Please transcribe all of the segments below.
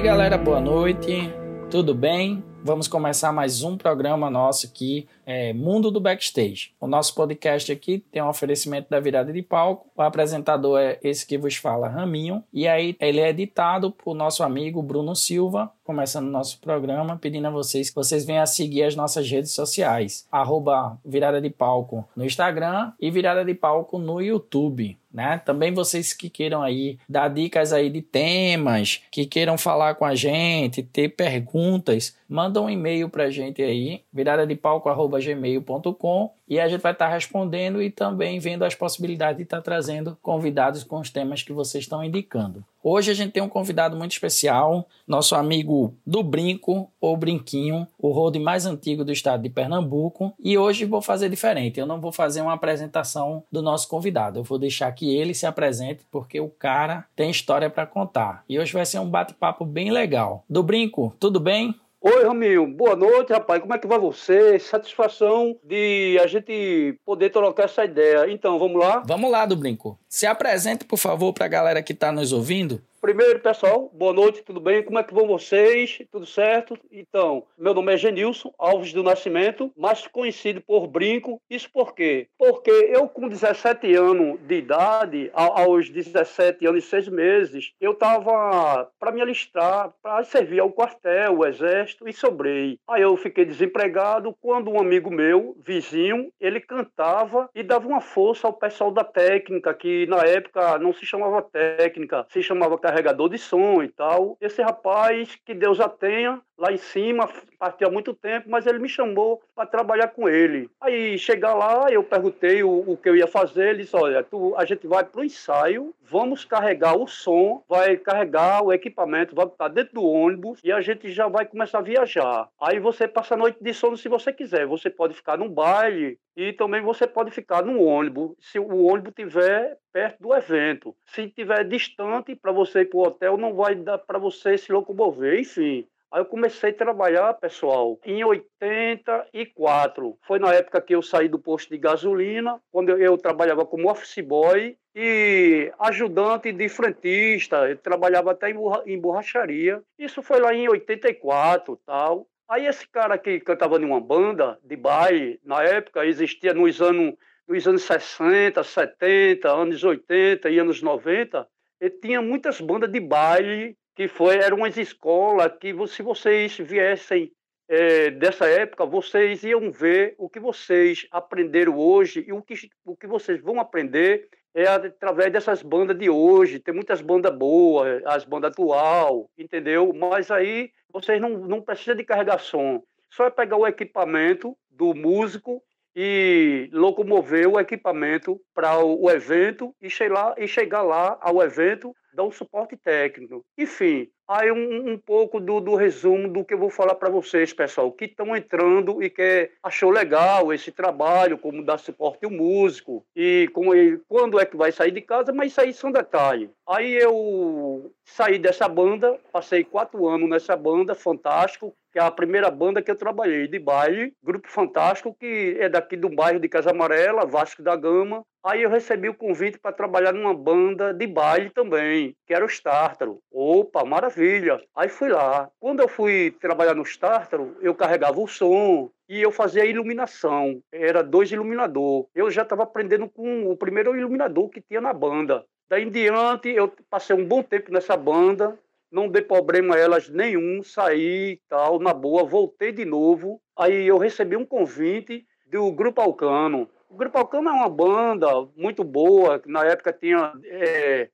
aí, galera, boa noite. Tudo bem? Vamos começar mais um programa nosso aqui, é, Mundo do Backstage. O nosso podcast aqui tem um oferecimento da virada de palco. O apresentador é esse que vos fala, Raminho. E aí ele é editado por nosso amigo Bruno Silva. Começando o nosso programa, pedindo a vocês que vocês venham a seguir as nossas redes sociais. Arroba Virada de Palco no Instagram e Virada de Palco no YouTube né? Também vocês que queiram aí dar dicas aí de temas, que queiram falar com a gente, ter perguntas, manda um e-mail para a gente aí, virada de palco@gmail.com e a gente vai estar tá respondendo e também vendo as possibilidades de estar tá trazendo convidados com os temas que vocês estão indicando. Hoje a gente tem um convidado muito especial, nosso amigo do Brinco, ou Brinquinho, o road mais antigo do estado de Pernambuco. E hoje vou fazer diferente, eu não vou fazer uma apresentação do nosso convidado, eu vou deixar que ele se apresente, porque o cara tem história para contar. E hoje vai ser um bate-papo bem legal. Do Brinco, tudo bem? Oi, Ramil. Boa noite, rapaz. Como é que vai você? Satisfação de a gente poder trocar essa ideia. Então, vamos lá? Vamos lá, do Brinco. Se apresente, por favor, para a galera que está nos ouvindo. Primeiro, pessoal, boa noite, tudo bem? Como é que vão vocês? Tudo certo? Então, meu nome é Genilson Alves do Nascimento, mais conhecido por Brinco. Isso por quê? Porque eu, com 17 anos de idade, aos 17 anos e 6 meses, eu estava para me alistar, para servir ao quartel, o exército, e sobrei. Aí eu fiquei desempregado quando um amigo meu, vizinho, ele cantava e dava uma força ao pessoal da técnica, que na época não se chamava técnica, se chamava carregador de som e tal. Esse rapaz, que Deus já tenha, lá em cima, partiu há muito tempo, mas ele me chamou para trabalhar com ele. Aí, chegar lá, eu perguntei o, o que eu ia fazer, ele disse, olha, tu, a gente vai para o ensaio, vamos carregar o som, vai carregar o equipamento, vai estar dentro do ônibus e a gente já vai começar a viajar. Aí você passa a noite de sono se você quiser. Você pode ficar num baile e também você pode ficar num ônibus, se o ônibus estiver perto do evento. Se estiver distante para você ir para o hotel, não vai dar para você se locomover. Enfim, Aí eu comecei a trabalhar, pessoal, em 84. Foi na época que eu saí do posto de gasolina, quando eu, trabalhava como office boy e ajudante de frentista. Eu trabalhava até em, borracharia. Isso foi lá em 84, tal. Aí esse cara que cantava em uma banda de baile, na época existia nos anos, nos anos 60, 70, anos 80 e anos 90, ele tinha muitas bandas de baile que foi, eram umas escolas que se vocês viessem é, dessa época, vocês iam ver o que vocês aprenderam hoje e o que, o que vocês vão aprender é através dessas bandas de hoje. Tem muitas bandas boas, as bandas atual, entendeu? Mas aí vocês não, não precisam de carregar som. Só é pegar o equipamento do músico e locomover o equipamento para o, evento e chegar lá ao evento dar um suporte técnico. Enfim, aí um, um pouco do, do, resumo do que eu vou falar para vocês, pessoal, que estão entrando e que achou legal esse trabalho, como dar suporte ao músico e como quando é que vai sair de casa, mas isso aí são detalhes. Aí eu saí dessa banda, passei quatro anos nessa banda, fantástico, que é a primeira banda que eu trabalhei de baile, Grupo Fantástico, que é daqui do bairro de Casa Amarela, Vasco da Gama. Aí eu recebi o convite para trabalhar numa banda de baile também, que era o Stártaro. Opa, maravilha! Aí fui lá. Quando eu fui trabalhar no Stártaro, eu carregava o som, e eu fazia iluminação. Era dois iluminador. Eu já estava aprendendo com o primeiro iluminador que tinha na banda. Daí em diante, eu passei um bom tempo nessa banda, não dei problema a elas nenhum, saí tal, na boa, voltei de novo. Aí eu recebi um convite do Grupo Alcano. O Grupo Alcano é uma banda muito boa, que na época tinha é,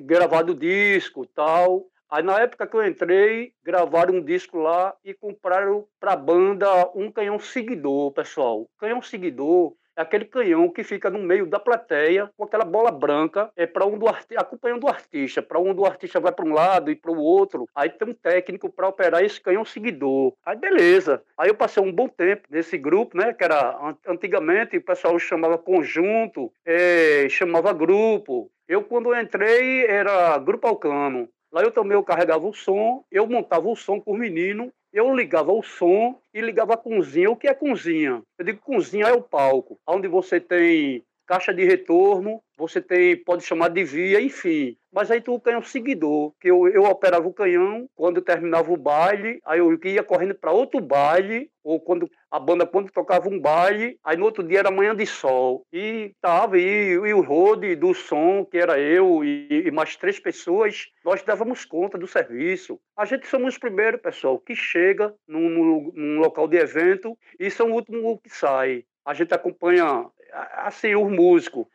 gravado disco tal. Aí na época que eu entrei, gravaram um disco lá e compraram para a banda um canhão seguidor, pessoal. Canhão seguidor é aquele canhão que fica no meio da plateia com aquela bola branca, é para um do acompanhando o artista, para um do artista vai para um lado e para o outro. Aí tem um técnico para operar esse canhão seguidor. Aí beleza. Aí eu passei um bom tempo nesse grupo, né, que era antigamente o pessoal chamava conjunto, é, chamava grupo. Eu quando entrei era grupo Alcano. Lá eu também eu carregava o som, eu montava o som com o menino eu ligava o som e ligava a cozinha. O que é cozinha? Eu digo cozinha é o palco, onde você tem caixa de retorno, você tem, pode chamar de via, enfim. Mas aí tu o canhão seguidor, que eu, eu operava o canhão, quando terminava o baile, aí eu ia correndo para outro baile, ou quando a banda quando tocava um baile, aí no outro dia era manhã de sol e tava e, e o road do som que era eu e, e, mais três pessoas, nós dávamos conta do serviço. A gente somos os primeiros, pessoal, que chega num, num, num local de evento e são o último que sai. A gente acompanha assim os músicos,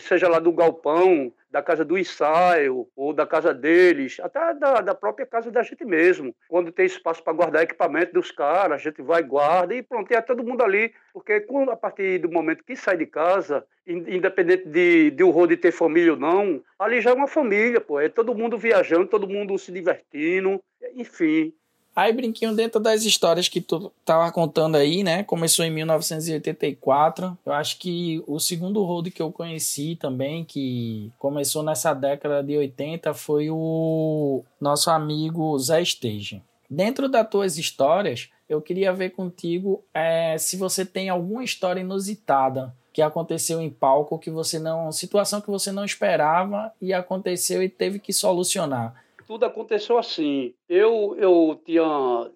seja lá do galpão, da casa do ensaio ou da casa deles, até da, da própria casa da gente mesmo. Quando tem espaço para guardar equipamento dos caras, a gente vai guarda e pronto, é todo mundo ali, porque quando, a partir do momento que sai de casa, independente de, de o rodo ter família ou não, ali já é uma família, pô, é todo mundo viajando, todo mundo se divertindo, enfim. Aí, Brinquinho, dentro das histórias que tu tava contando aí, né? Começou em 1984. Eu acho que o segundo road que eu conheci também, que começou nessa década de 80, foi o nosso amigo Zé Stage. Dentro das tuas histórias, eu queria ver contigo é, se você tem alguma história inusitada que aconteceu em palco que você não. situação que você não esperava e aconteceu e teve que solucionar tudo aconteceu assim. Eu eu tinha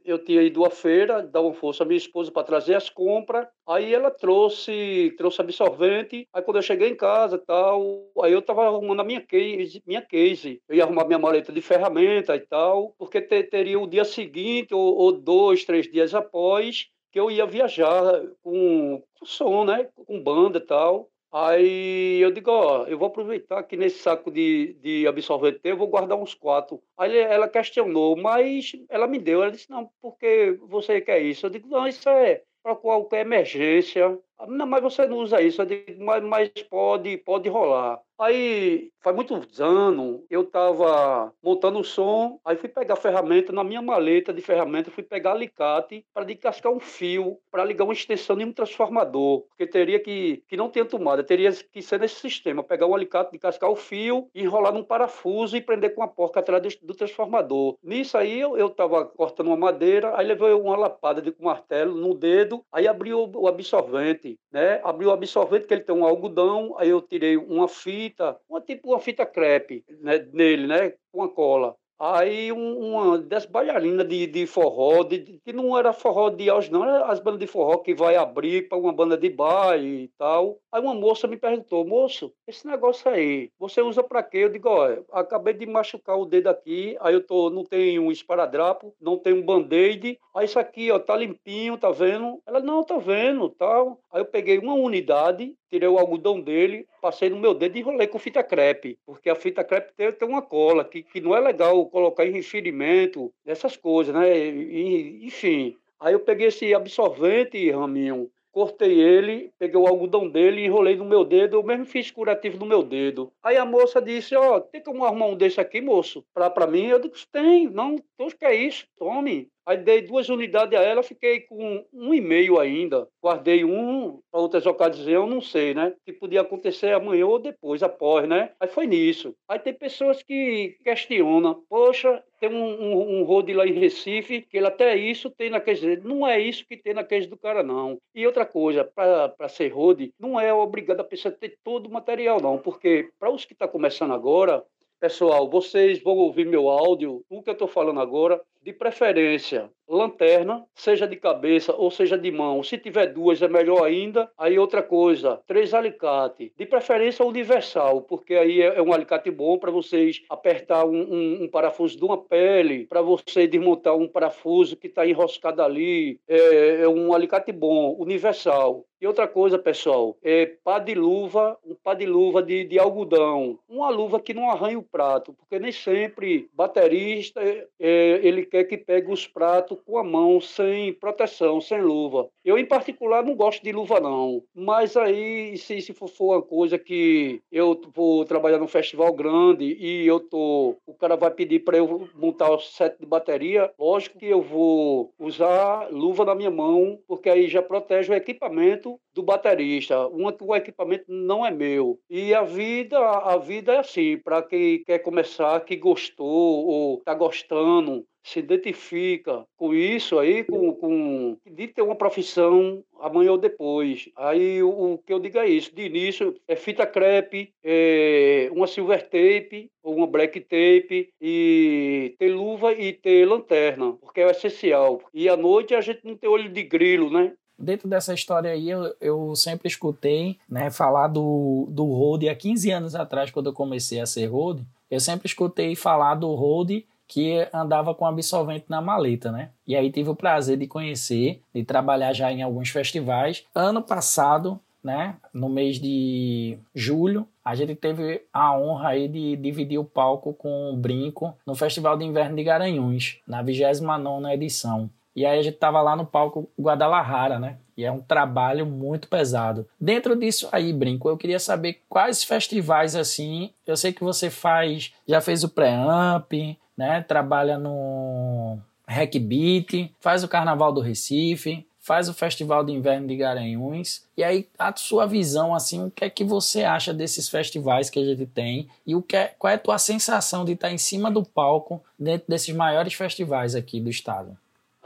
eu tinha ido à feira dar uma força à minha esposa para trazer as compras. Aí ela trouxe trouxe absorvente. Aí quando eu cheguei em casa tal, aí eu estava arrumando a minha case, minha case. Eu ia arrumar minha maleta de ferramenta e tal, porque te, teria o dia seguinte ou, ou dois, três dias após que eu ia viajar com, com som, né, com banda e tal. Aí eu digo, ó, eu vou aproveitar que nesse saco de, de absorvente eu vou guardar uns quatro. Aí ela questionou, mas ela me deu. Ela disse, não, porque você quer isso? Eu digo, não, isso é para qualquer emergência. Não, mas você não usa isso. Eu digo, mas, mas pode, pode rolar. Aí, faz muitos anos, eu estava montando o som, aí fui pegar ferramenta, na minha maleta de ferramenta, fui pegar alicate para descascar um fio, para ligar uma extensão de um transformador, porque teria que, que não tinha tomada, teria que ser nesse sistema, pegar um alicate, descascar o fio, enrolar num parafuso e prender com a porca atrás do, do transformador. Nisso aí, eu estava cortando uma madeira, aí levei uma lapada de com martelo no dedo, aí abri o, o absorvente, né? Abri o absorvente, que ele tem um algodão, aí eu tirei uma fita, fita, uma tipo uma fita crepe né, nele, né, com a cola. Aí um, uma das bailarinas de, de forró, de, que não era forró de auge, não, era as bandas de forró que vai abrir para uma banda de baile e tal. Aí uma moça me perguntou, moço, esse negócio aí, você usa para quê? Eu digo, olha, acabei de machucar o dedo aqui, aí eu tô, não tenho um esparadrapo, não tenho um band-aid, aí isso aqui, ó, tá limpinho, tá vendo? Ela, não, tá vendo, tal. Aí eu peguei uma unidade, tirei o algodão dele, passei no meu dedo e enrolei com fita crepe, porque a fita crepe tem, tem uma cola que, que não é legal colocar em enxerimento, essas coisas, né? E, enfim. Aí eu peguei esse absorvente, Raminho, cortei ele, peguei o algodão dele enrolei no meu dedo, eu mesmo fiz curativo no meu dedo. Aí a moça disse, ó, oh, tem como arrumar um desse aqui, moço? Pra, pra mim, eu disse, tem, não, tu que é isso, tome. Aí dei duas unidades a ela, fiquei com um e meio ainda. Guardei um para outras ocasiões, não sei, né? Que podia acontecer amanhã ou depois, após, né? Aí foi nisso. Aí tem pessoas que questionam, poxa, tem um, um, um road lá em Recife, que ele até isso tem na queijo. Não é isso que tem na queijo do cara, não. E outra coisa, para ser road, não é obrigado a pessoa ter todo o material, não. Porque para os que estão tá começando agora, Pessoal, vocês vão ouvir meu áudio, o que eu estou falando agora, de preferência, lanterna, seja de cabeça ou seja de mão. Se tiver duas é melhor ainda. Aí outra coisa, três alicates, de preferência universal, porque aí é, é um alicate bom para vocês apertar um, um, um, parafuso de uma pele, para você desmontar um parafuso que está enroscado ali. É, é um alicate bom, universal. E outra coisa, pessoal, é pá de luva, um pá de luva de, de algodão. Uma luva que não arranha o prato, porque nem sempre baterista é, ele quer que pegue os pratos com a mão, sem proteção, sem luva. Eu, em particular, não gosto de luva, não. Mas aí, se, se for, uma coisa que eu vou trabalhar num festival grande e eu tô. O cara vai pedir para eu montar o set de bateria, lógico que eu vou usar luva na minha mão, porque aí já protege o equipamento do baterista, o equipamento não é meu. E a vida, a vida é assim, para quem quer começar, que gostou ou está gostando, se identifica com isso aí, com, com de ter uma profissão amanhã ou depois. Aí o, o que eu digo é isso, de início é fita crepe, é uma silver tape ou uma black tape e ter luva e ter lanterna, porque é essencial. E à noite a gente não tem olho de grilo, né? Dentro dessa história aí, eu, eu sempre escutei né, falar do, do road há 15 anos atrás, quando eu comecei a ser road, eu sempre escutei falar do road que andava com absolvente na maleta, né? E aí tive o prazer de conhecer, de trabalhar já em alguns festivais. Ano passado, né, no mês de julho, a gente teve a honra aí de dividir o palco com o Brinco no Festival de Inverno de Garanhuns, na 29ª edição. E aí a gente tava lá no palco Guadalajara, né? E é um trabalho muito pesado. Dentro disso aí, Brinco, eu queria saber quais festivais assim. Eu sei que você faz, já fez o pré-amp, né? Trabalha no Hack Beat, faz o Carnaval do Recife, faz o Festival de Inverno de Garanhuns. E aí, a sua visão, assim, o que é que você acha desses festivais que a gente tem e o que é, qual é a tua sensação de estar em cima do palco dentro desses maiores festivais aqui do estado?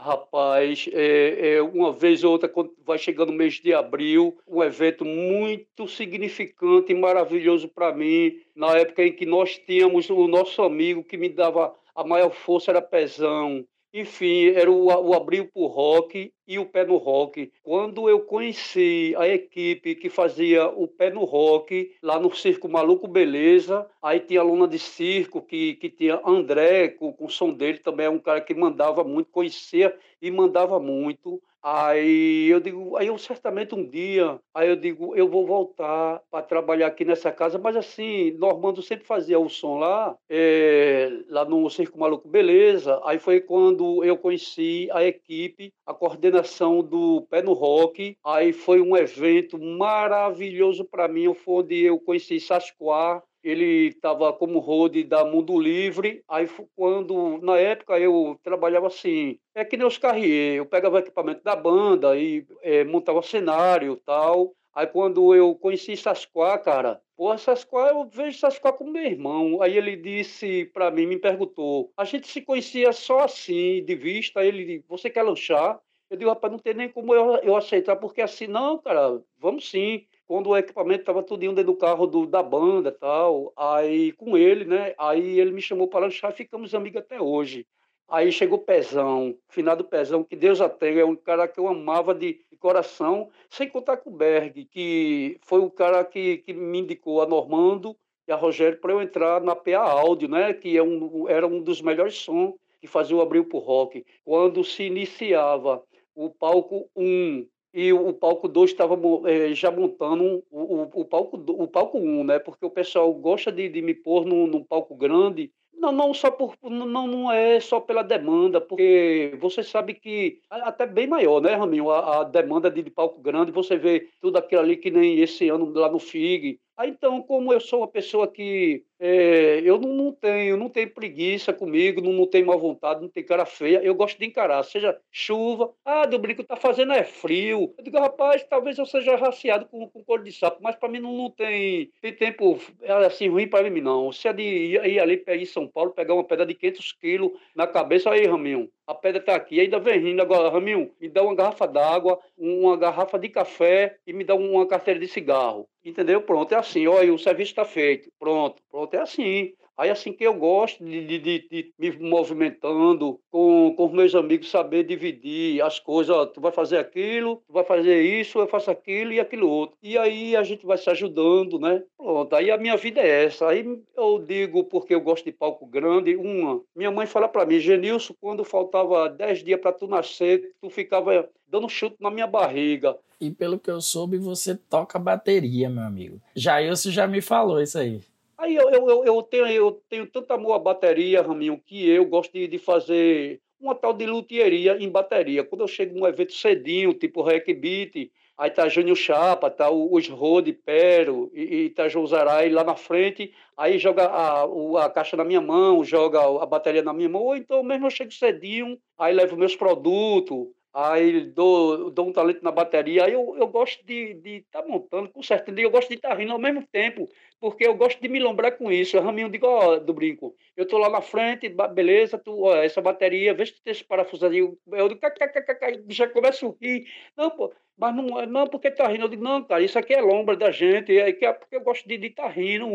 Rapaz, é, é, uma vez ou outra, quando vai chegando o mês de abril, um evento muito significante e maravilhoso para mim, na época em que nós tínhamos o nosso amigo que me dava a maior força, era Pezão. Enfim, era o, o Abril pro Rock e o Pé no Rock. Quando eu conheci a equipe que fazia o Pé no Rock, lá no Circo Maluco Beleza, aí tinha a Luna de Circo, que, que tinha André, com, com o som dele também, é um cara que mandava muito, conhecia e mandava muito. Aí eu digo, aí eu certamente um dia, aí eu digo, eu vou voltar para trabalhar aqui nessa casa, mas assim, Normando sempre fazia o som lá, é, lá no Circo Maluco Beleza. Aí foi quando eu conheci a equipe, a coordenação do Pé no Rock. Aí foi um evento maravilhoso para mim, foi onde eu conheci Sasquá, ele estava como road da Mundo Livre. Aí, quando, na época, eu trabalhava assim, é que nem os carrier, eu pegava o equipamento da banda e é, montava cenário tal. Aí, quando eu conheci Sasquá, cara, Pô, Sasquá, eu vejo Sasquá como meu irmão. Aí ele disse para mim, me perguntou, a gente se conhecia só assim, de vista. Aí ele disse, você quer lanchar? Eu digo, rapaz, não tem nem como eu, eu aceitar, porque assim, não, cara, vamos sim quando o equipamento estava tudo dentro do carro do, da banda tal, aí com ele, né? Aí ele me chamou para lanchar e ficamos amigos até hoje. Aí chegou Pezão, finado Pezão, que Deus a tenha, é um cara que eu amava de, de, coração, sem contar com o Berg, que foi o cara que, que me indicou a Normando e a Rogério para eu entrar na PA Áudio, né? Que é um, era um dos melhores sons que fazia o Abril pro Rock. Quando se iniciava o palco 1 e o palco 2 estava é, já montando o, o, o, palco o palco 1, um, né? Porque o pessoal gosta de, de me pôr num, num palco grande. Não, não só por não, não é só pela demanda, porque você sabe que até bem maior, né, Raminho? A, a demanda de, de palco grande, você vê tudo aquilo ali que nem esse ano lá no FIG, Aí, então, como eu sou uma pessoa que é, eu não, não, tenho, não tenho preguiça comigo, não, não tenho má vontade, não tenho cara feia, eu gosto de encarar, seja chuva, ah, do brinco tá fazendo é frio. Eu digo, rapaz, talvez eu seja raciado com, com cor de sapo, mas para mim não, não tem, tem tempo é, assim ruim para mim, não. Se é de ir, ir ali em São Paulo, pegar uma pedra de 500 quilos na cabeça, aí, Raminho, a pedra está aqui, ainda vem rindo agora, Raminho, me dá uma garrafa d'água, uma garrafa de café e me dá uma carteira de cigarro. Entendeu? Pronto, é assim, olha, o serviço está feito. Pronto, pronto, é assim. Aí assim que eu gosto de, de, de, de me movimentando com, os meus amigos, saber dividir as coisas. Tu vai fazer aquilo, tu vai fazer isso, eu faço aquilo e aquilo outro. E aí a gente vai se ajudando, né? Pronto, aí a minha vida é essa. Aí eu digo porque eu gosto de palco grande. Uma, minha mãe fala para mim, Genilson, quando faltava 10 dias para tu nascer, tu ficava dando chute na minha barriga. E pelo que eu soube, você toca bateria, meu amigo. Já isso já me falou isso aí. Aí eu, eu, eu, tenho, eu tenho tanto amor à bateria, Raminho, que eu gosto de, de fazer uma tal de luthieria em bateria. Quando eu chego num evento cedinho, tipo Rec Beat, aí tá Júnior Chapa, tá os Rode Pero e, e tá Josarai lá na frente, aí joga a, a caixa na minha mão, joga a bateria na minha mão, ou então mesmo eu chego cedinho, aí levo meus produtos, aí dou, dou um talento na bateria, aí eu, eu gosto de estar tá montando, com certeza, eu gosto de estar tá rindo ao mesmo tempo, porque eu gosto de me lembrar com isso. Eu raminho digo, ó, do brinco, eu tô lá na frente, beleza, tu, ó, essa bateria, vê se tu tem esse parafuso ali, eu digo, já começo a rir. Não, pô, mas não, não porque tá rindo. Eu digo, não, cara, isso aqui é lombra da gente, é, que é porque eu gosto de estar tá rindo,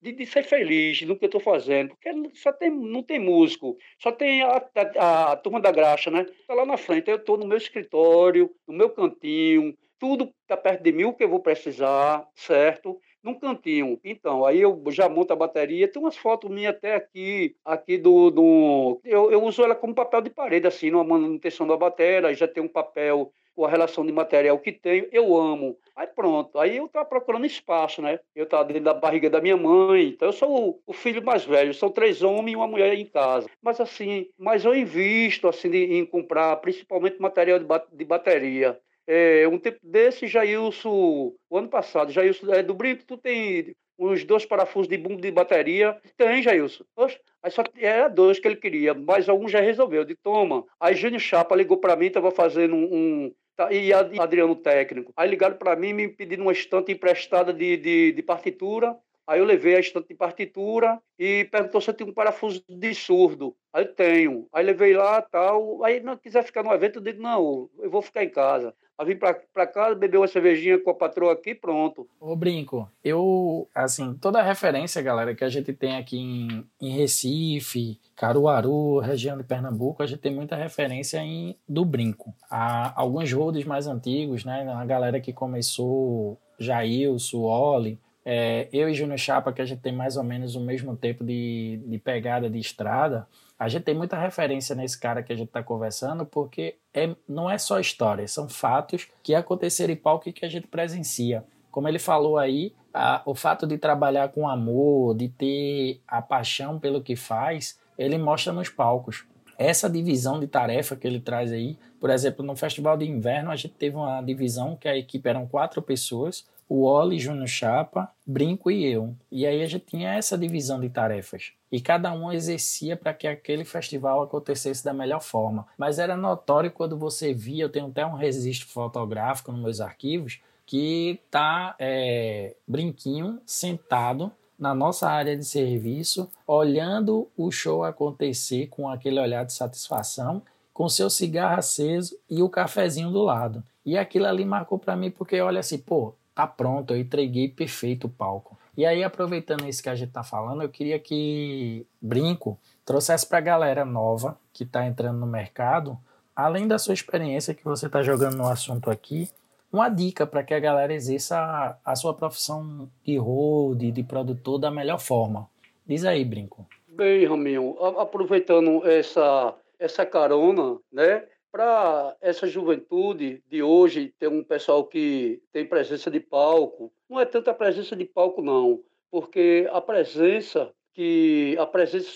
de, de, ser feliz no que eu estou fazendo. Porque só tem, não tem músico, só tem a, a, a turma da graxa, né? Está lá na frente, eu estou no meu escritório, no meu cantinho, tudo está perto de mim, o que eu vou precisar, certo? Num cantinho. Então, aí eu já monto a bateria. Tem umas fotos minhas até aqui, aqui do. do eu, eu uso ela como papel de parede, assim, numa manutenção da bateria. Já tem um papel com a relação de material que tenho, eu amo. Aí pronto, aí eu estava procurando espaço, né? Eu estava dentro da barriga da minha mãe, então eu sou o, o, filho mais velho, são três homens e uma mulher em casa. Mas assim, mas eu invisto assim em comprar principalmente material de, de bateria. É, um tempo desse, Jailson, o ano passado, Jailson, é do Brinco, tu tem uns dois parafusos de bumbo de bateria. Tem, Jailson. Oxe, aí só era dois que ele queria, mas algum já resolveu. De toma. Aí Júnior Chapa ligou para mim, estava fazendo um, um Tá, e Adriano técnico. Aí ligaram para mim me pedindo uma estante emprestada de, de, de, partitura. Aí eu levei a estante de partitura e perguntou se eu tinha um parafuso de surdo. Aí eu tenho. Aí levei lá tal. Aí não quiser ficar no evento, eu digo, não, eu vou ficar em casa. Aí vim para casa, bebeu uma cervejinha com a patroa aqui pronto. Ô, Brinco, eu, assim, toda a referência, galera, que a gente tem aqui em, em Recife, Caruaru, região de Pernambuco, a gente tem muita referência em, do Brinco. Há alguns roads mais antigos, né, a galera que começou, Jailson, Oli, é, eu e Júnior Chapa, que a gente tem mais ou menos o mesmo tempo de, de pegada de estrada, a gente tem muita referência nesse cara que a gente está conversando, porque é, não é só história, são fatos que aconteceram em palco e que a gente presencia. Como ele falou aí, a, o fato de trabalhar com amor, de ter a paixão pelo que faz, ele mostra nos palcos. Essa divisão de tarefa que ele traz aí, por exemplo, no Festival de Inverno, a gente teve uma divisão que a equipe eram quatro pessoas, o Oli, Júnior Chapa, Brinco e eu. E aí a gente tinha essa divisão de tarefas. E cada um exercia para que aquele festival acontecesse da melhor forma. Mas era notório quando você via, eu tenho até um registro fotográfico nos meus arquivos, que tá é, Brinquinho sentado na nossa área de serviço, olhando o show acontecer com aquele olhar de satisfação, com seu cigarro aceso e o cafezinho do lado. E aquilo ali marcou para mim porque olha assim, pô, tá pronto, eu entreguei perfeito o palco. E aí, aproveitando isso que a gente tá falando, eu queria que Brinco trouxesse para a galera nova que está entrando no mercado, além da sua experiência que você está jogando no assunto aqui, uma dica para que a galera exerça a, a sua profissão de road, de produtor da melhor forma. Diz aí, Brinco. Bem, Raminho, aproveitando essa, essa carona, né? Para essa juventude de hoje ter um pessoal que tem presença de palco, não é tanta presença de palco não, porque a presença que a presença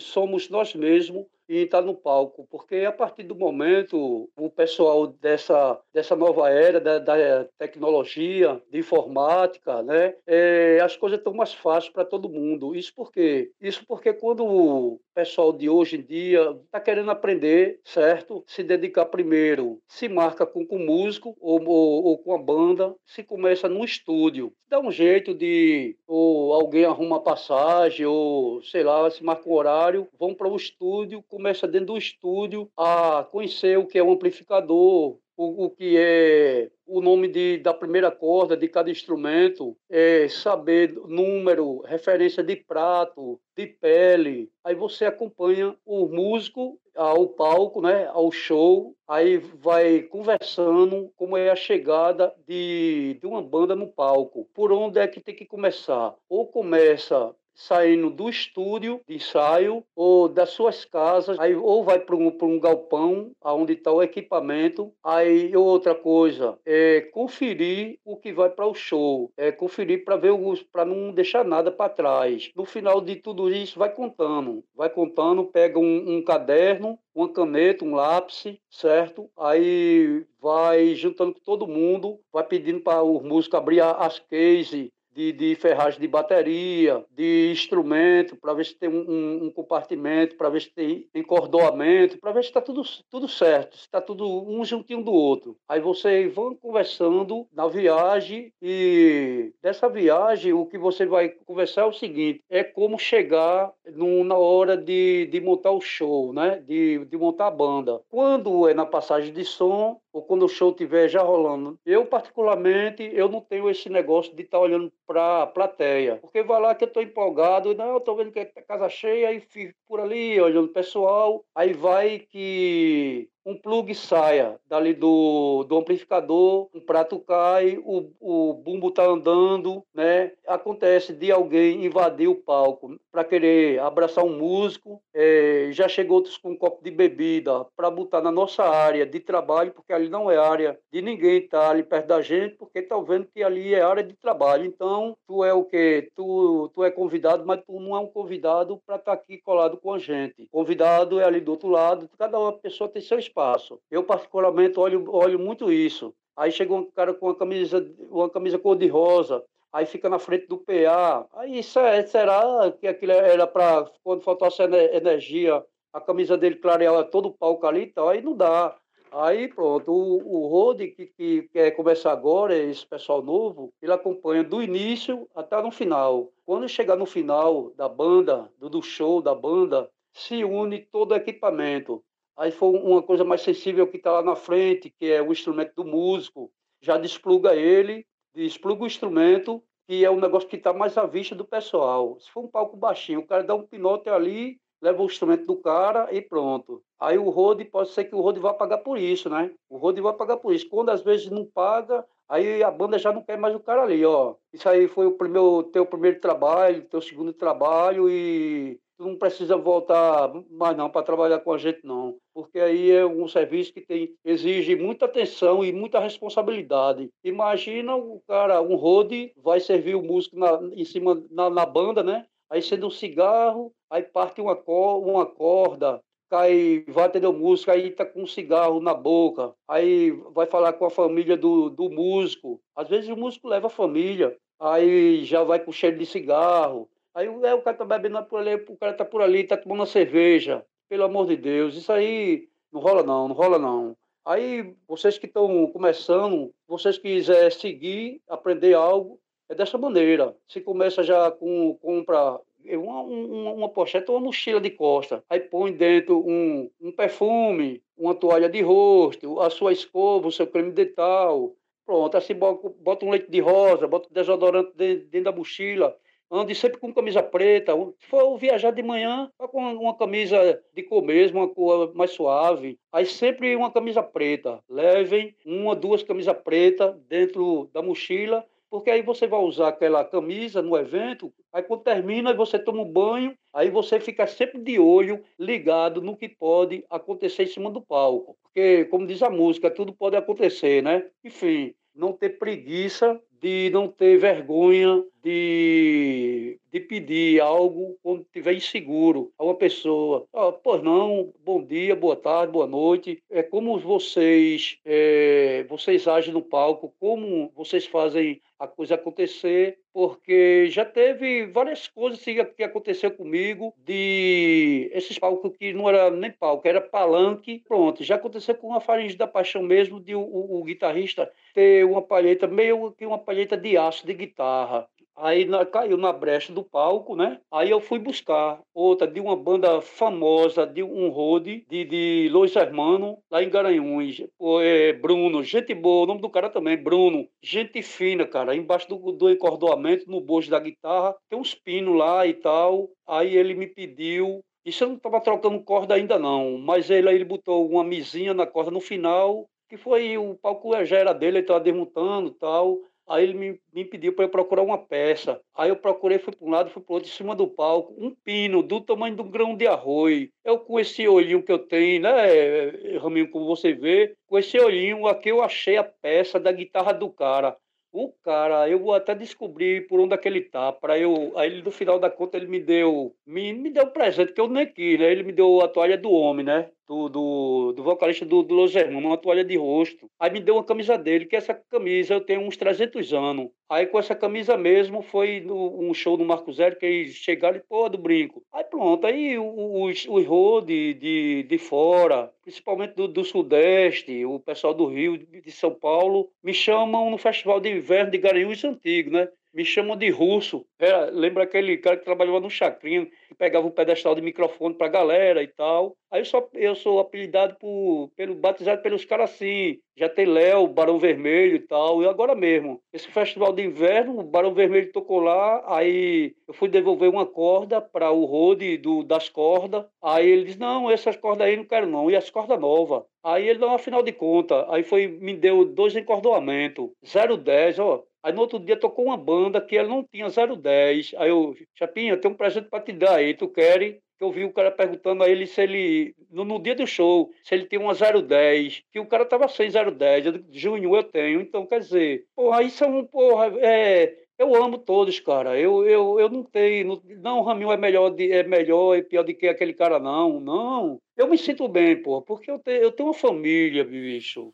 somos nós mesmos e estar tá no palco, porque a partir do momento o pessoal dessa, dessa nova era da, da tecnologia, de informática, né, é, as coisas estão mais fáceis para todo mundo. Isso porque isso porque quando o pessoal de hoje em dia está querendo aprender, certo? Se dedicar primeiro, se marca com, com músico ou, ou, ou com a banda, se começa no estúdio, dá um jeito de ou alguém arruma passagem ou sei lá, se marca um horário, vão para o estúdio começa dentro do estúdio a conhecer o que é um amplificador, o, o que é o nome de, da primeira corda de cada instrumento, é saber número, referência de prato, de pele. Aí você acompanha o músico ao palco, né, ao show, aí vai conversando como é a chegada de, de uma banda no palco. Por onde é que tem que começar? Ou começa saindo do estúdio de ensaio ou das suas casas, aí ou vai para um, um galpão onde está o equipamento. Aí outra coisa é conferir o que vai para o show, é conferir para ver para não deixar nada para trás. No final de tudo isso, vai contando, vai contando, pega um, um caderno, uma caneta, um lápis, certo? Aí vai juntando com todo mundo, vai pedindo para os músicos abrir as cases de, de ferragem de bateria, de instrumento, para ver se tem um, um, um compartimento, para ver se tem encordoamento, para ver se está tudo, tudo certo, se está tudo um juntinho do outro. Aí vocês vão conversando na viagem e dessa viagem o que você vai conversar é o seguinte, é como chegar no, na hora de, de montar o show, né? De, de montar a banda. Quando é na passagem de som, ou quando o show estiver já rolando. Eu, particularmente, eu não tenho esse negócio de estar tá olhando para a plateia. Porque vai lá que eu estou empolgado, não, eu estou vendo que é casa cheia, aí fico por ali olhando o pessoal, aí vai que um plug saia dali do, do amplificador, um prato cai, o, o bumbo tá andando, né? Acontece de alguém invadir o palco para querer abraçar um músico, é, já chegou outros com um copo de bebida para botar na nossa área de trabalho, porque ali não é área de ninguém tá ali perto da gente, porque tá vendo que ali é área de trabalho. Então, tu é o quê? Tu, tu é convidado, mas tu não é um convidado para estar tá aqui colado com a gente. Convidado é ali do outro lado, cada uma pessoa tem seu espaço. Eu, particularmente, olho, olho muito isso. Aí chega um cara com uma camisa, uma camisa cor-de-rosa, aí fica na frente do PA. Aí é, será que aquilo era para, quando faltasse energia, a camisa dele clareava todo o palco ali e tal? Aí não dá. Aí pronto, o, o Rode, que, que quer começar agora, esse pessoal novo, ele acompanha do início até no final. Quando chegar no final da banda, do, do show da banda, se une todo o equipamento. Aí foi uma coisa mais sensível que está lá na frente, que é o instrumento do músico. Já despluga ele, despluga o instrumento, que é um negócio que está mais à vista do pessoal. Se for um palco baixinho, o cara dá um pinote ali, leva o instrumento do cara e pronto. Aí o Rode, pode ser que o Rode vá pagar por isso, né? O Rode vai pagar por isso. Quando às vezes não paga, aí a banda já não quer mais o cara ali, ó. Isso aí foi o primeiro, teu primeiro trabalho, teu segundo trabalho e tu não precisa voltar mais não para trabalhar com a gente não, porque aí é um serviço que tem exige muita atenção e muita responsabilidade. Imagina o cara, um road vai servir o músico na, em cima na, na banda, né? Aí sendo um cigarro, aí parte uma, cor, uma corda, cai, vai atender o músico, aí tá com um cigarro na boca, aí vai falar com a família do, do músico. Às vezes o músico leva a família, aí já vai com cheiro de cigarro, Aí é, o cara tá bebendo por ali, o cara tá por ali, tá tomando uma cerveja. Pelo amor de Deus, isso aí não rola não, não rola não. Aí vocês que estão começando, vocês quiserem seguir, aprender algo, é dessa maneira. Se começa já com compra uma, uma, uma pochete ou uma mochila de costa, aí põe dentro um, um perfume, uma toalha de rosto, a sua escova, o seu creme dental, pronto, assim bota um leite de rosa, bota desodorante dentro da mochila, ande sempre com camisa preta. Se for viajar de manhã, vá com uma camisa de cor mesmo, uma cor mais suave. Aí sempre uma camisa preta. Levem uma, duas camisas pretas dentro da mochila, porque aí você vai usar aquela camisa no evento. Aí quando termina, você toma um banho, aí você fica sempre de olho, ligado no que pode acontecer em cima do palco. Porque, como diz a música, tudo pode acontecer, né? Enfim, não ter preguiça de não ter vergonha de, de pedir algo quando estiver inseguro a uma pessoa. Ah, pois não, bom dia, boa tarde, boa noite. É como vocês, é, vocês agem no palco, como vocês fazem a coisa acontecer, porque já teve várias coisas que aconteceu comigo de esses palcos que não era nem palco, era palanque. Pronto, já aconteceu com a Faringe da Paixão mesmo, de o, o, o guitarrista ter uma palheta, meio que uma palheta de aço de guitarra. Aí na, caiu na brecha do palco, né? Aí eu fui buscar outra de uma banda famosa, de um road, de, de Luiz Hermano, lá em Garanhuns. É, Bruno, gente boa, o nome do cara também, Bruno. Gente fina, cara. Embaixo do, do encordoamento, no bojo da guitarra, tem uns pinos lá e tal. Aí ele me pediu isso eu não estava trocando corda ainda não, mas ele, ele botou uma misinha na corda no final, que foi o palco já era dele, ele estava desmontando tal. Aí ele me, me pediu para eu procurar uma peça. Aí eu procurei, fui para um lado, fui para outro, em cima do palco, um pino do tamanho de um grão de arroz. Eu com esse olhinho que eu tenho, né, Raminho, como você vê, com esse olhinho aqui eu achei a peça da guitarra do cara. O cara, eu vou até descobrir por onde é que ele tá, para eu, aí ele, no final da conta ele me deu, me, me deu um presente que eu nem quis, né? Ele me deu a toalha do homem, né? Do, do, do vocalista do, do Los Hermanos, uma toalha de rosto. Aí me deu uma camisa dele, que essa camisa eu tenho uns 300 anos. Aí com essa camisa mesmo foi no, um show do Marco Zero, que eles chegaram e, pô, do brinco. Aí pronto, aí os, os road de, de, de fora, principalmente do, do Sudeste, o pessoal do Rio, de São Paulo, me chamam no Festival de Inverno de Garanhuns Antigo, né? Me chamam de russo. Era, lembra aquele cara que trabalhava no Chacrinho, que pegava um pedestal de microfone para a galera e tal. Aí eu sou, eu sou apelidado por, pelo, batizado pelos caras assim. Já tem Léo, Barão Vermelho e tal. E agora mesmo, esse festival de inverno, o Barão Vermelho tocou lá. Aí eu fui devolver uma corda para o Rode do, das cordas. Aí ele disse: Não, essas cordas aí não quero não. E as cordas novas. Aí ele deu uma final de conta. Aí foi, me deu dois encordoamentos. 010, ó. Aí no outro dia tocou uma banda que ela não tinha 010. Aí eu, Chapinha, tenho um presente para te dar aí, tu quer? Eu vi o cara perguntando a ele se ele, no, no dia do show, se ele tinha uma 010, que o cara tava sem 010. Eu Junho, eu tenho. Então, quer dizer, porra, isso é um, porra, é, eu amo todos, cara. Eu, eu, eu não tenho. Não, o Raminho é melhor, de, é melhor e pior do que aquele cara, não. Não. Eu me sinto bem, pô, porque eu, te, eu tenho uma família, bicho.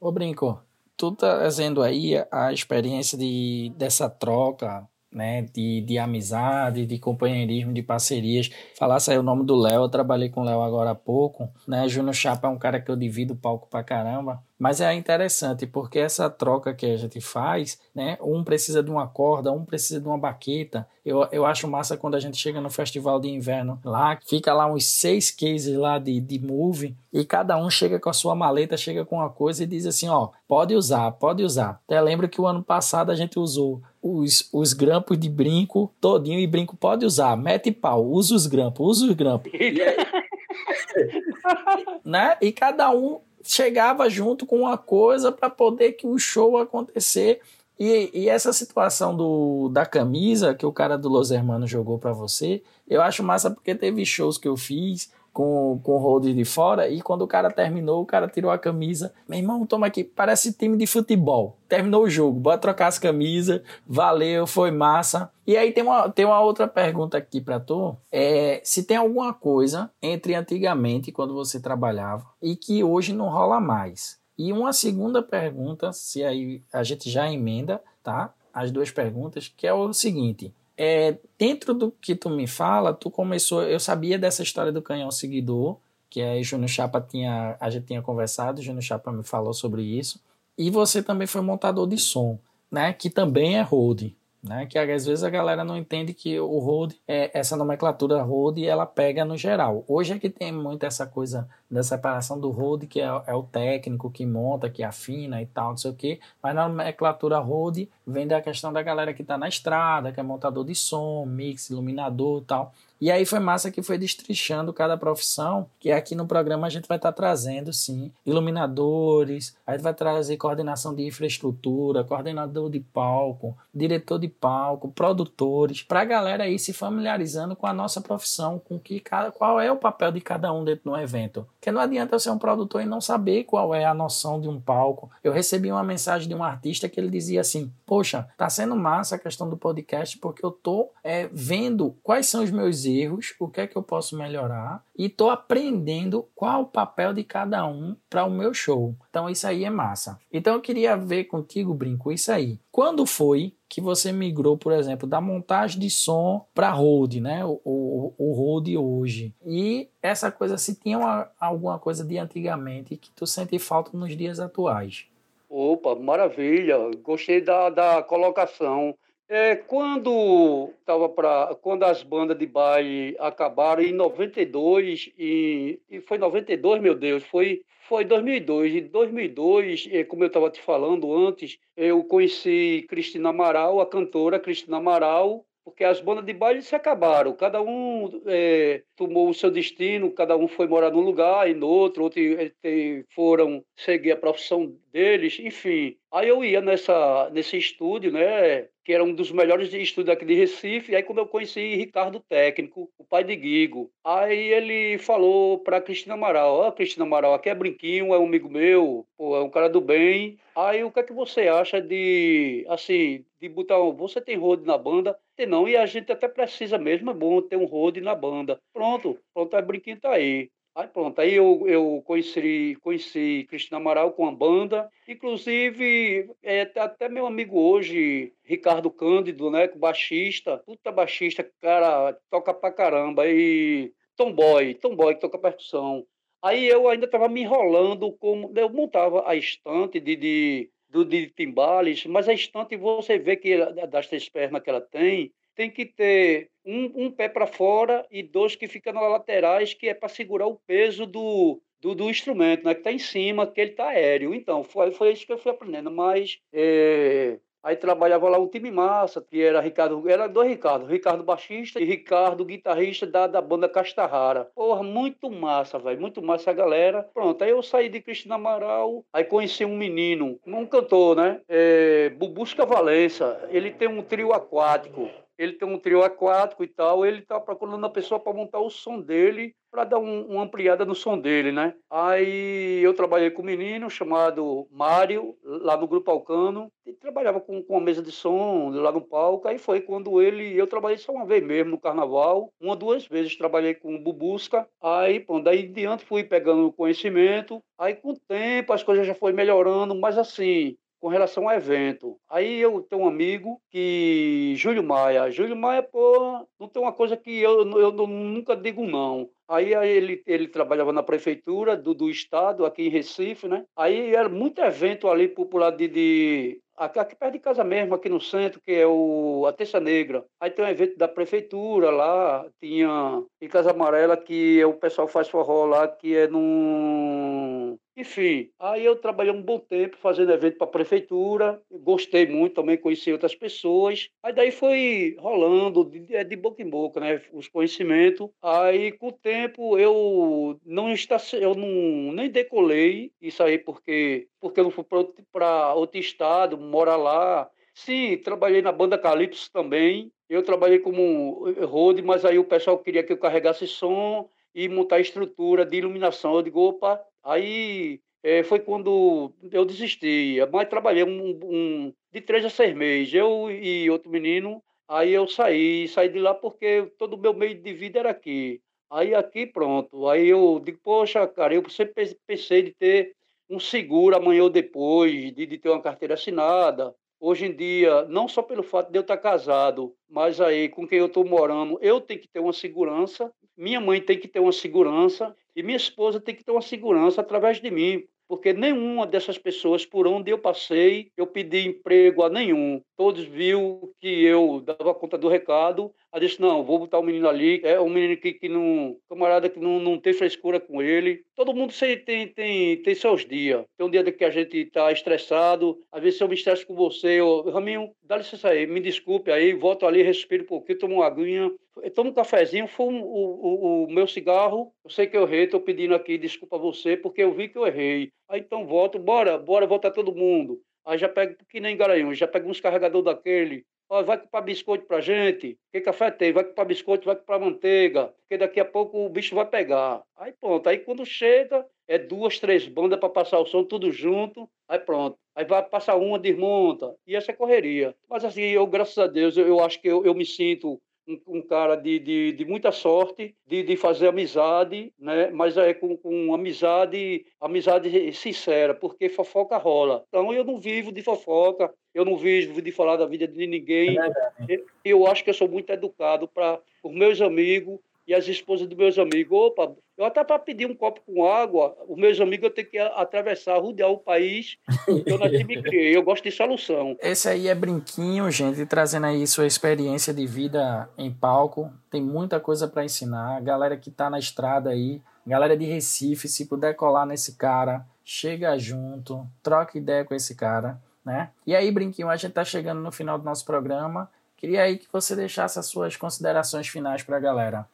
Ô, Brinco, tu tá trazendo aí a experiência de, dessa troca, né, de, de amizade, de companheirismo, de parcerias. Falasse aí o nome do Léo, eu trabalhei com o Léo agora há pouco, né, Júnior Chapa é um cara que eu divido o palco pra caramba, mas é interessante porque essa troca que a gente faz, né? Um precisa de uma corda, um precisa de uma baqueta. Eu, eu acho massa quando a gente chega no festival de inverno lá, fica lá uns seis cases lá de, de movie e cada um chega com a sua maleta, chega com uma coisa e diz assim: ó, pode usar, pode usar. Até lembro que o ano passado a gente usou os, os grampos de brinco todinho e brinco pode usar, mete pau, usa os grampos, usa os grampos. né? E cada um chegava junto com uma coisa para poder que o show acontecer. E, e, essa situação do, da camisa que o cara do Los Hermanos jogou para você, eu acho massa porque teve shows que eu fiz com, com o hold de fora e quando o cara terminou, o cara tirou a camisa. Meu irmão, toma aqui, parece time de futebol. Terminou o jogo, bora trocar as camisas, valeu, foi massa. E aí tem uma, tem uma outra pergunta aqui para tu, é se tem alguma coisa entre antigamente, quando você trabalhava, e que hoje não rola mais. E uma segunda pergunta, se aí a gente já emenda, tá? As duas perguntas, que é o seguinte: é, dentro do que tu me fala, tu começou. Eu sabia dessa história do canhão seguidor, que aí Júnior Chapa tinha. A gente tinha conversado, Júnior Chapa me falou sobre isso. E você também foi montador de som, né? Que também é road né? Que às vezes a galera não entende que o Rode, é, essa nomenclatura Rode, ela pega no geral. Hoje é que tem muito essa coisa da separação do Rode, que é, é, o técnico que monta, que afina e tal, não sei o quê. Mas na nomenclatura Rode vem da questão da galera que está na estrada, que é montador de som, mix, iluminador e tal. E aí foi massa que foi destrichando cada profissão, que aqui no programa a gente vai estar tá trazendo, sim, iluminadores, a gente vai trazer coordenação de infraestrutura, coordenador de palco, diretor de palco, produtores, para a galera aí se familiarizando com a nossa profissão, com que qual é o papel de cada um dentro do evento. Porque não adianta eu ser um produtor e não saber qual é a noção de um palco. Eu recebi uma mensagem de um artista que ele dizia assim: Poxa, tá sendo massa a questão do podcast porque eu tô é, vendo quais são os meus erros, o que é que eu posso melhorar e estou aprendendo qual o papel de cada um para o meu show. Então isso aí é massa. Então eu queria ver contigo, Brinco, isso aí. Quando foi que você migrou, por exemplo, da montagem de som para Rode, né? O, Rode hoje. E essa coisa, se tinha uma, alguma coisa de antigamente que tu sente falta nos dias atuais. Opa, maravilha! Gostei da, da colocação. É, quando tava para quando as bandas de baile acabaram em 92 e, e foi 92, meu Deus, foi foi 2002. Em 2002, é, como eu estava te falando antes, eu conheci Cristina Amaral, a cantora Cristina Amaral, porque as bandas de baile se acabaram. Cada um é, tomou o seu destino, cada um foi morar num lugar e no outro, outros é, foram seguir a profissão deles, enfim. Aí eu ia nessa, nesse estúdio, né, que era um dos melhores estúdios aqui de Recife, aí quando eu conheci Ricardo Técnico, o pai de Guigo, aí ele falou para Cristina Amaral, ó, oh, Cristina Amaral, aqui é brinquinho, é um amigo meu, pô, é um cara do bem, aí o que é que você acha de, assim, de botar, você tem road na banda? Não, e a gente até precisa mesmo, é bom ter um road na banda. Pronto, pronto, a brinquinho tá aí. Aí pronto, aí eu, eu conheci, conheci Cristina Amaral com a banda, inclusive é, até meu amigo hoje, Ricardo Cândido, né, baixista, puta baixista, cara, toca pra caramba, e Tomboy, Tomboy que toca percussão. Aí eu ainda estava me enrolando, como eu montava a estante de, de, de, de timbales, mas a estante você vê que das três pernas que ela tem, tem que ter um, um pé para fora e dois que ficam nas laterais, que é para segurar o peso do, do, do, instrumento, né? que está em cima, que ele está aéreo. Então, foi, foi isso que eu fui aprendendo. Mas é, Aí trabalhava lá um time massa, que era Ricardo, era dois Ricardo, Ricardo baixista e Ricardo guitarrista da, da banda Castarrara. Porra, muito massa, velho, muito massa a galera. Pronto, aí eu saí de Cristina Amaral, aí conheci um menino, um cantor, né? É, Bubusca Valença, ele tem um trio aquático ele tem um trio aquático e tal, ele está procurando uma pessoa para montar o som dele, para dar um, uma ampliada no som dele, né? Aí eu trabalhei com um menino chamado Mário, lá no Grupo Alcano, e trabalhava com, com uma mesa de som lá no palco, aí foi quando ele, eu trabalhei só uma vez mesmo no carnaval, uma, duas vezes trabalhei com o Bubusca, aí, pronto, daí em diante fui pegando conhecimento, aí com o tempo as coisas já foi melhorando, mas assim, com relação ao evento. Aí eu tenho um amigo que. Júlio Maia. Júlio Maia, pô, não tem uma coisa que eu, eu, nunca digo não. Aí ele, ele trabalhava na prefeitura do, do estado, aqui em Recife, né? Aí era muito evento ali lado de, de aqui, aqui, perto de casa mesmo, aqui no centro, que é o a Terça Negra. Aí tem um evento da prefeitura lá, tinha em Casa Amarela, que o pessoal faz forró lá, que é num enfim, aí eu trabalhei um bom tempo fazendo evento para a prefeitura, gostei muito, também conheci outras pessoas. Aí daí foi rolando de, de boca em boca, né, os conhecimentos. Aí com o tempo eu não está eu não nem decolei isso aí porque porque eu não fui para outro estado, morar lá. Sim, trabalhei na banda Calypso também. Eu trabalhei como road, mas aí o pessoal queria que eu carregasse som e montar estrutura de iluminação. Eu digo, opa, Aí é, foi quando eu desisti. Mas trabalhei um, um, de três a seis meses. Eu e outro menino. Aí eu saí, saí de lá porque todo o meu meio de vida era aqui. Aí aqui pronto. Aí eu digo, poxa, cara, eu sempre pensei de ter um seguro amanhã ou depois, de, de ter uma carteira assinada. Hoje em dia, não só pelo fato de eu estar casado, mas aí com quem eu estou morando, eu tenho que ter uma segurança, minha mãe tem que ter uma segurança e minha esposa tem que ter uma segurança através de mim, porque nenhuma dessas pessoas por onde eu passei, eu pedi emprego a nenhum. Todos viu que eu dava conta do recado. Aí disse, não, vou botar o menino ali. É um menino que, que não... Camarada que não, não tem frescura com ele. Todo mundo tem, tem, tem seus dias. Tem um dia que a gente está estressado. Às vezes eu me estresso com você. Eu, Raminho, dá licença aí. Me desculpe aí. Volto ali, respiro um pouquinho, tomo uma aguinha. Tomo um cafezinho. Um, o, o, o meu cigarro. Eu sei que eu errei. Estou pedindo aqui desculpa a você porque eu vi que eu errei. Aí então volto. Bora, bora voltar todo mundo. Aí já pego, que nem Garanhuns, já pego uns carregadores daquele. Ó, vai comprar biscoito pra gente. Que café tem? Vai comprar biscoito, vai comprar manteiga. Porque daqui a pouco o bicho vai pegar. Aí pronto. Aí quando chega, é duas, três bandas para passar o som, tudo junto. Aí pronto. Aí vai passar uma, desmonta. E essa é correria. Mas assim, eu, graças a Deus, eu, eu acho que eu, eu me sinto um, cara de, de, de, muita sorte, de, de fazer amizade, né? mas é com, com amizade, amizade sincera, porque fofoca rola. Então eu não vivo de fofoca, eu não vivo de falar da vida de ninguém. É eu acho que eu sou muito educado para os meus amigos e as esposas dos meus amigos. Opa, eu até para pedir um copo com água, os meus amigos eu tenho que atravessar, rodear o país. Eu nasci me criei, eu gosto de solução. Esse aí é Brinquinho, gente, trazendo aí sua experiência de vida em palco. Tem muita coisa para ensinar. Galera que tá na estrada aí, galera de Recife, se puder colar nesse cara, chega junto, troca ideia com esse cara, né? E aí, Brinquinho, a gente tá chegando no final do nosso programa. Queria aí que você deixasse as suas considerações finais para a galera.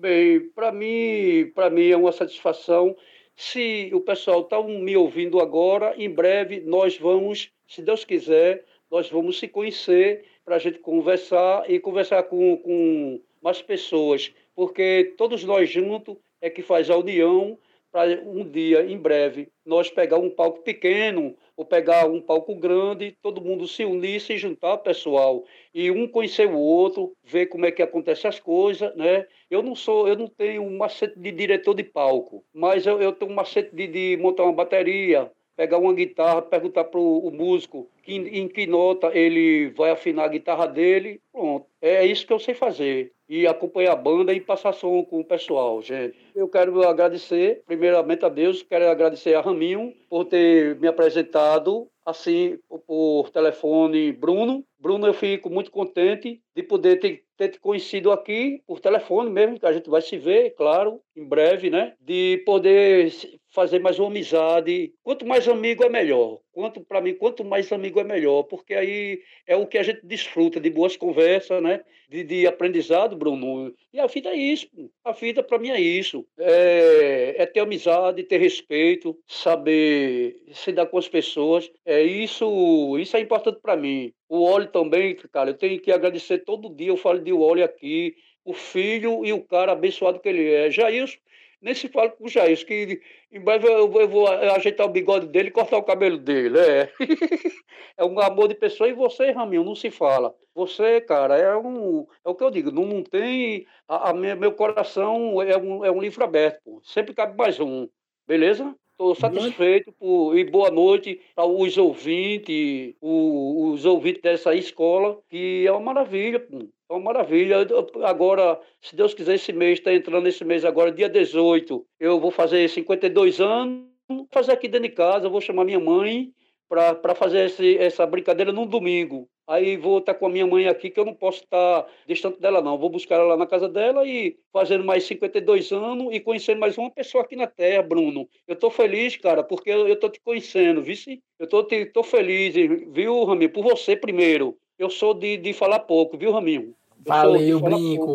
Bem, para mim, para mim é uma satisfação. Se o pessoal está me ouvindo agora, em breve nós vamos, se Deus quiser, nós vamos se conhecer para a gente conversar e conversar com, com mais pessoas, porque todos nós juntos é que faz a união para um dia, em breve, nós pegar um palco pequeno ou pegar um palco grande, todo mundo se unir, se juntar, pessoal, e um conhecer o outro, ver como é que acontece as coisas, né? Eu não sou, eu não tenho um macete de diretor de palco, mas eu, eu tenho um macete de, de montar uma bateria, pegar uma guitarra, perguntar para o músico que, em que nota ele vai afinar a guitarra dele, pronto. É isso que eu sei fazer. E acompanhar a banda e passar som com o pessoal, gente. Eu quero agradecer, primeiramente a Deus, quero agradecer a Raminho por ter me apresentado assim por telefone Bruno. Bruno, eu fico muito contente de poder ter, ter te conhecido aqui por telefone mesmo, que a gente vai se ver, claro, em breve, né? De poder fazer mais uma amizade. Quanto mais amigo é melhor. Quanto para mim, quanto mais amigo é melhor, porque aí é o que a gente desfruta de boas conversas, né? De, de aprendizado, Bruno. E a vida é isso. A vida para mim é isso. É, é, ter amizade, ter respeito, saber se dar com as pessoas. É isso. Isso é importante para mim. O óleo também, cara. Eu tenho que agradecer todo dia. Eu falo de óleo aqui o filho e o cara abençoado que ele é. Jailson, nem se fala com o Jair, que em breve eu vou, eu vou, ajeitar o bigode dele e cortar o cabelo dele. É. é um amor de pessoa. E você, Raminho, não se fala. Você, cara, é um. É o que eu digo, não, não tem. A, a meu coração é um, é um livro aberto. Pô. Sempre cabe mais um. Beleza? Estou satisfeito por, e boa noite aos ouvintes, os ouvintes dessa escola, que é uma maravilha, pô. Uma maravilha. Agora, se Deus quiser, esse mês, está entrando esse mês agora, dia 18, eu vou fazer 52 anos, vou fazer aqui dentro de casa, vou chamar minha mãe para fazer esse, essa brincadeira num domingo. Aí vou estar com a minha mãe aqui, que eu não posso estar distante dela, não. Vou buscar ela lá na casa dela e fazendo mais 52 anos e conhecendo mais uma pessoa aqui na Terra, Bruno. Eu estou feliz, cara, porque eu estou te conhecendo, vice? Eu estou tô feliz, viu, Raminho? Por você primeiro. Eu sou de, de falar pouco, viu, Raminho? Eu Valeu, Brinco.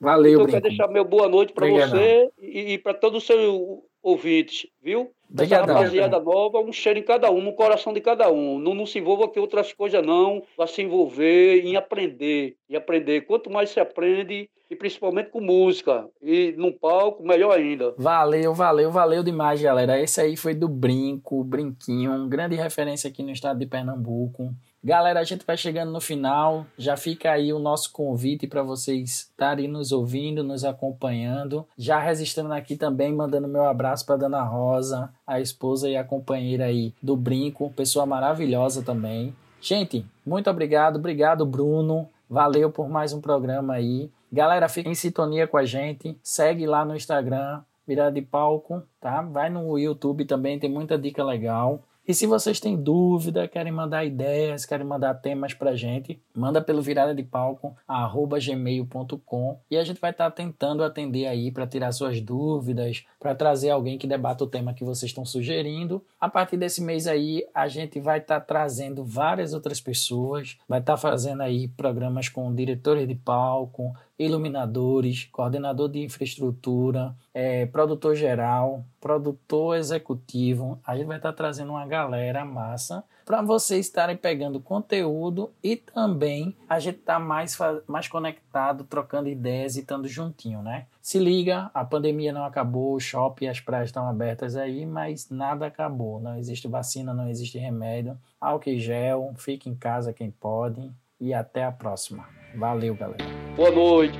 Valeu, então, Brinco. Eu quero deixar meu boa noite para você e, e para todos os seus ouvintes, viu? Obrigado. Essa rapaziada nova, um cheiro em cada um, no coração de cada um. Não, não se envolva com outras coisas, não. Vai se envolver em aprender. E aprender. Quanto mais se aprende, e principalmente com música. E no palco, melhor ainda. Valeu, valeu, valeu demais, galera. Esse aí foi do Brinco, Brinquinho, um grande referência aqui no estado de Pernambuco. Galera, a gente vai chegando no final. Já fica aí o nosso convite para vocês estarem nos ouvindo, nos acompanhando. Já resistindo aqui também, mandando meu abraço para Dana Rosa, a esposa e a companheira aí do Brinco, pessoa maravilhosa também. Gente, muito obrigado, obrigado Bruno. Valeu por mais um programa aí. Galera, fica em sintonia com a gente. Segue lá no Instagram, Virada de Palco, tá? Vai no YouTube também, tem muita dica legal. E se vocês têm dúvida, querem mandar ideias, querem mandar temas pra gente, manda pelo virada de palco gmail.com e a gente vai estar tá tentando atender aí para tirar suas dúvidas, para trazer alguém que debata o tema que vocês estão sugerindo. A partir desse mês aí, a gente vai estar tá trazendo várias outras pessoas, vai estar tá fazendo aí programas com diretores de palco, iluminadores, coordenador de infraestrutura, é, produtor geral, produtor executivo. A gente vai estar trazendo uma galera massa para vocês estarem pegando conteúdo e também a gente tá mais, mais conectado, trocando ideias e estando juntinho, né? Se liga, a pandemia não acabou, o shopping e as praias estão abertas aí, mas nada acabou. Não existe vacina, não existe remédio. Álcool e gel, fique em casa quem pode e até a próxima. Valeu, galera. Boa noite.